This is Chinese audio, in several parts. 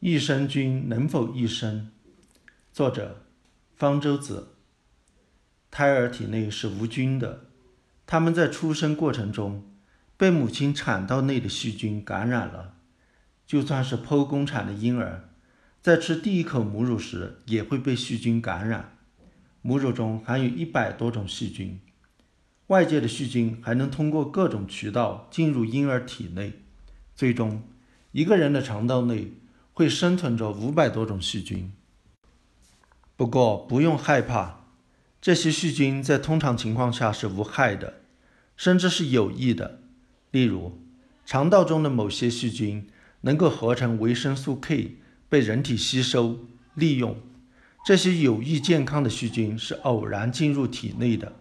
益生菌能否益生？作者：方舟子。胎儿体内是无菌的，他们在出生过程中被母亲产道内的细菌感染了。就算是剖宫产的婴儿，在吃第一口母乳时也会被细菌感染。母乳中含有一百多种细菌，外界的细菌还能通过各种渠道进入婴儿体内，最终一个人的肠道内。会生存着五百多种细菌，不过不用害怕，这些细菌在通常情况下是无害的，甚至是有益的。例如，肠道中的某些细菌能够合成维生素 K，被人体吸收利用。这些有益健康的细菌是偶然进入体内的。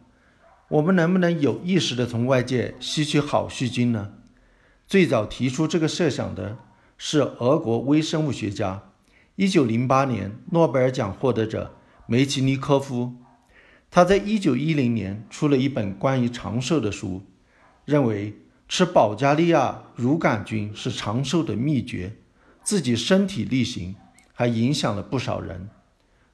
我们能不能有意识地从外界吸取好细菌呢？最早提出这个设想的。是俄国微生物学家，一九零八年诺贝尔奖获得者梅奇尼科夫。他在一九一零年出了一本关于长寿的书，认为吃保加利亚乳杆菌是长寿的秘诀，自己身体力行，还影响了不少人。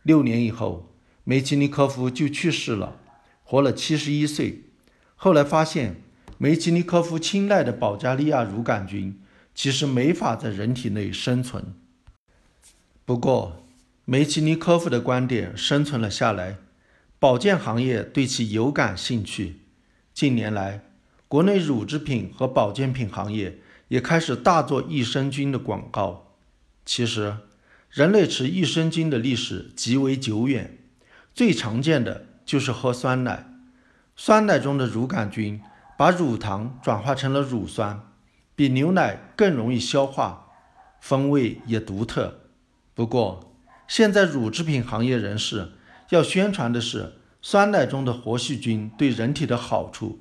六年以后，梅奇尼科夫就去世了，活了七十一岁。后来发现，梅奇尼科夫青睐的保加利亚乳杆菌。其实没法在人体内生存。不过，梅奇尼科夫的观点生存了下来，保健行业对其有感兴趣。近年来，国内乳制品和保健品行业也开始大做益生菌的广告。其实，人类吃益生菌的历史极为久远，最常见的就是喝酸奶。酸奶中的乳杆菌把乳糖转化成了乳酸。比牛奶更容易消化，风味也独特。不过，现在乳制品行业人士要宣传的是酸奶中的活细菌对人体的好处。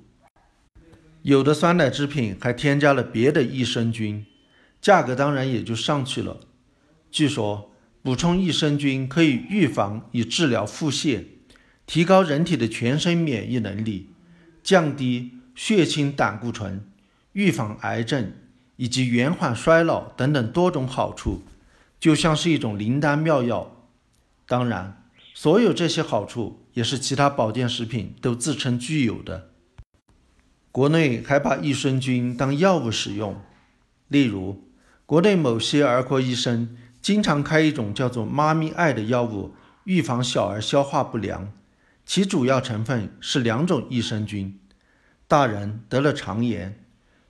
有的酸奶制品还添加了别的益生菌，价格当然也就上去了。据说，补充益生菌可以预防与治疗腹泻，提高人体的全身免疫能力，降低血清胆固醇。预防癌症以及延缓衰老等等多种好处，就像是一种灵丹妙药。当然，所有这些好处也是其他保健食品都自称具有的。国内还把益生菌当药物使用，例如，国内某些儿科医生经常开一种叫做“妈咪爱”的药物，预防小儿消化不良，其主要成分是两种益生菌。大人得了肠炎。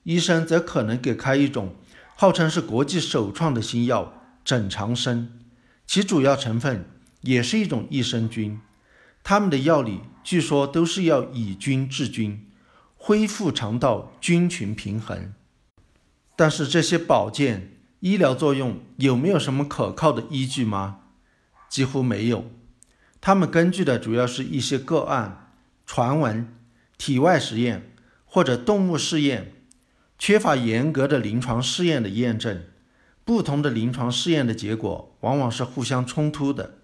医生则可能给开一种号称是国际首创的新药——整肠生，其主要成分也是一种益生菌。他们的药理据说都是要以菌治菌，恢复肠道菌群平衡。但是这些保健医疗作用有没有什么可靠的依据吗？几乎没有。他们根据的主要是一些个案、传闻、体外实验或者动物试验。缺乏严格的临床试验的验证，不同的临床试验的结果往往是互相冲突的。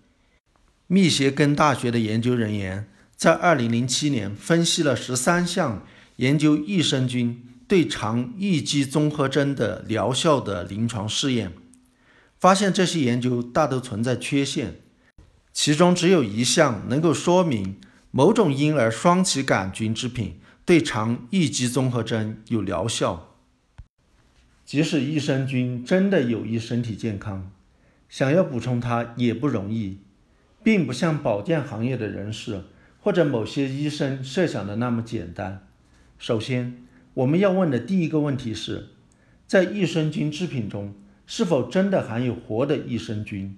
密歇根大学的研究人员在2007年分析了13项研究益生菌对肠易激综合征的疗效的临床试验，发现这些研究大都存在缺陷，其中只有一项能够说明某种婴儿双歧杆菌制品对肠易激综合征有疗效。即使益生菌真的有益身体健康，想要补充它也不容易，并不像保健行业的人士或者某些医生设想的那么简单。首先，我们要问的第一个问题是，在益生菌制品中是否真的含有活的益生菌？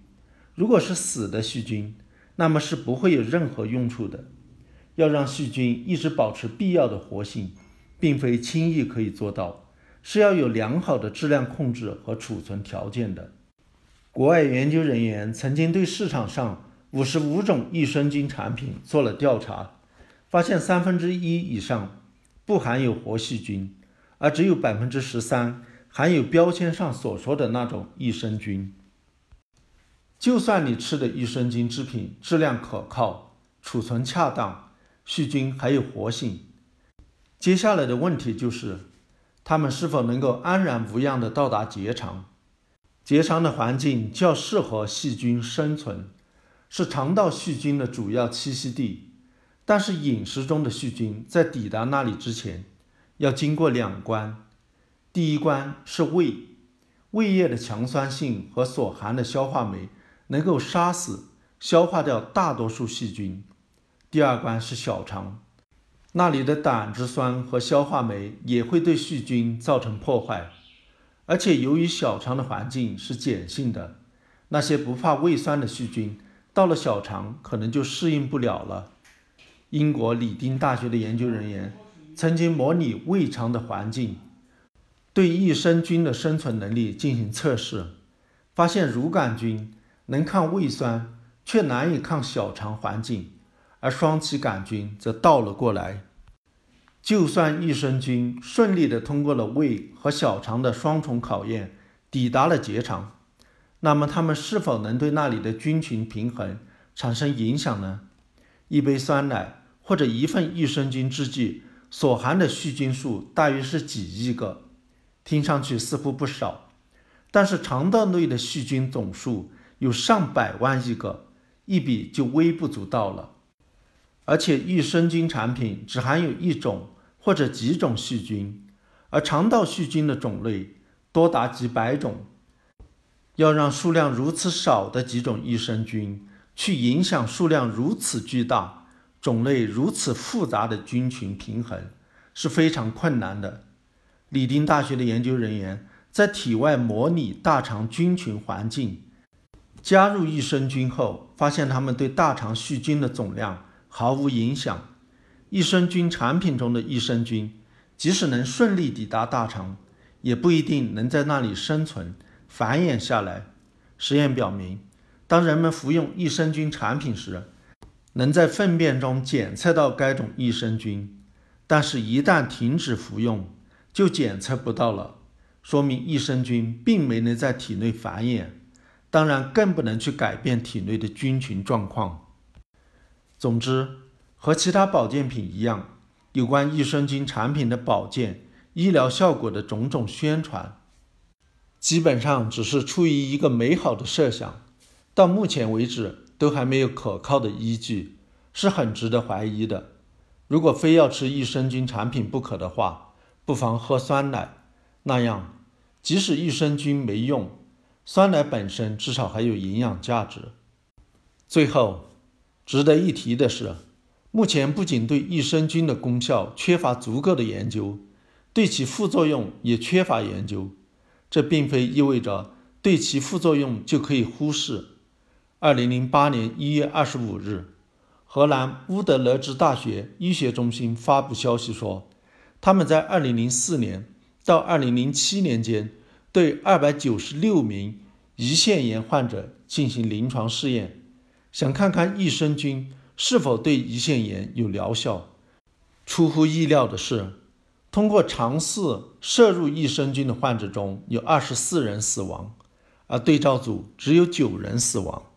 如果是死的细菌，那么是不会有任何用处的。要让细菌一直保持必要的活性，并非轻易可以做到。是要有良好的质量控制和储存条件的。国外研究人员曾经对市场上五十五种益生菌产品做了调查，发现三分之一以上不含有活细菌，而只有百分之十三含有标签上所说的那种益生菌。就算你吃的益生菌制品质量可靠、储存恰当，细菌还有活性，接下来的问题就是。它们是否能够安然无恙地到达结肠？结肠的环境较适合细菌生存，是肠道细菌的主要栖息地。但是饮食中的细菌在抵达那里之前，要经过两关。第一关是胃，胃液的强酸性和所含的消化酶能够杀死、消化掉大多数细菌。第二关是小肠，那里的胆汁酸和消化酶也会对细菌造成破坏。而且由于小肠的环境是碱性的，那些不怕胃酸的细菌到了小肠可能就适应不了了。英国里丁大学的研究人员曾经模拟胃肠的环境，对益生菌的生存能力进行测试，发现乳杆菌能抗胃酸，却难以抗小肠环境，而双歧杆菌则倒了过来。就算益生菌顺利地通过了胃和小肠的双重考验，抵达了结肠，那么它们是否能对那里的菌群平衡产生影响呢？一杯酸奶。或者一份益生菌制剂所含的细菌数大约是几亿个，听上去似乎不少，但是肠道内的细菌总数有上百万亿个，一比就微不足道了。而且益生菌产品只含有一种或者几种细菌，而肠道细菌的种类多达几百种，要让数量如此少的几种益生菌去影响数量如此巨大。种类如此复杂的菌群平衡是非常困难的。李丁大学的研究人员在体外模拟大肠菌群环境，加入益生菌后，发现它们对大肠细菌的总量毫无影响。益生菌产品中的益生菌，即使能顺利抵达大肠，也不一定能在那里生存繁衍下来。实验表明，当人们服用益生菌产品时，能在粪便中检测到该种益生菌，但是，一旦停止服用，就检测不到了，说明益生菌并没能在体内繁衍，当然更不能去改变体内的菌群状况。总之，和其他保健品一样，有关益生菌产品的保健、医疗效果的种种宣传，基本上只是出于一个美好的设想，到目前为止。都还没有可靠的依据，是很值得怀疑的。如果非要吃益生菌产品不可的话，不妨喝酸奶，那样即使益生菌没用，酸奶本身至少还有营养价值。最后，值得一提的是，目前不仅对益生菌的功效缺乏足够的研究，对其副作用也缺乏研究。这并非意味着对其副作用就可以忽视。二零零八年一月二十五日，荷兰乌德勒支大学医学中心发布消息说，他们在二零零四年到二零零七年间，对二百九十六名胰腺炎患者进行临床试验，想看看益生菌是否对胰腺炎有疗效。出乎意料的是，通过尝试摄入益生菌的患者中有二十四人死亡，而对照组只有九人死亡。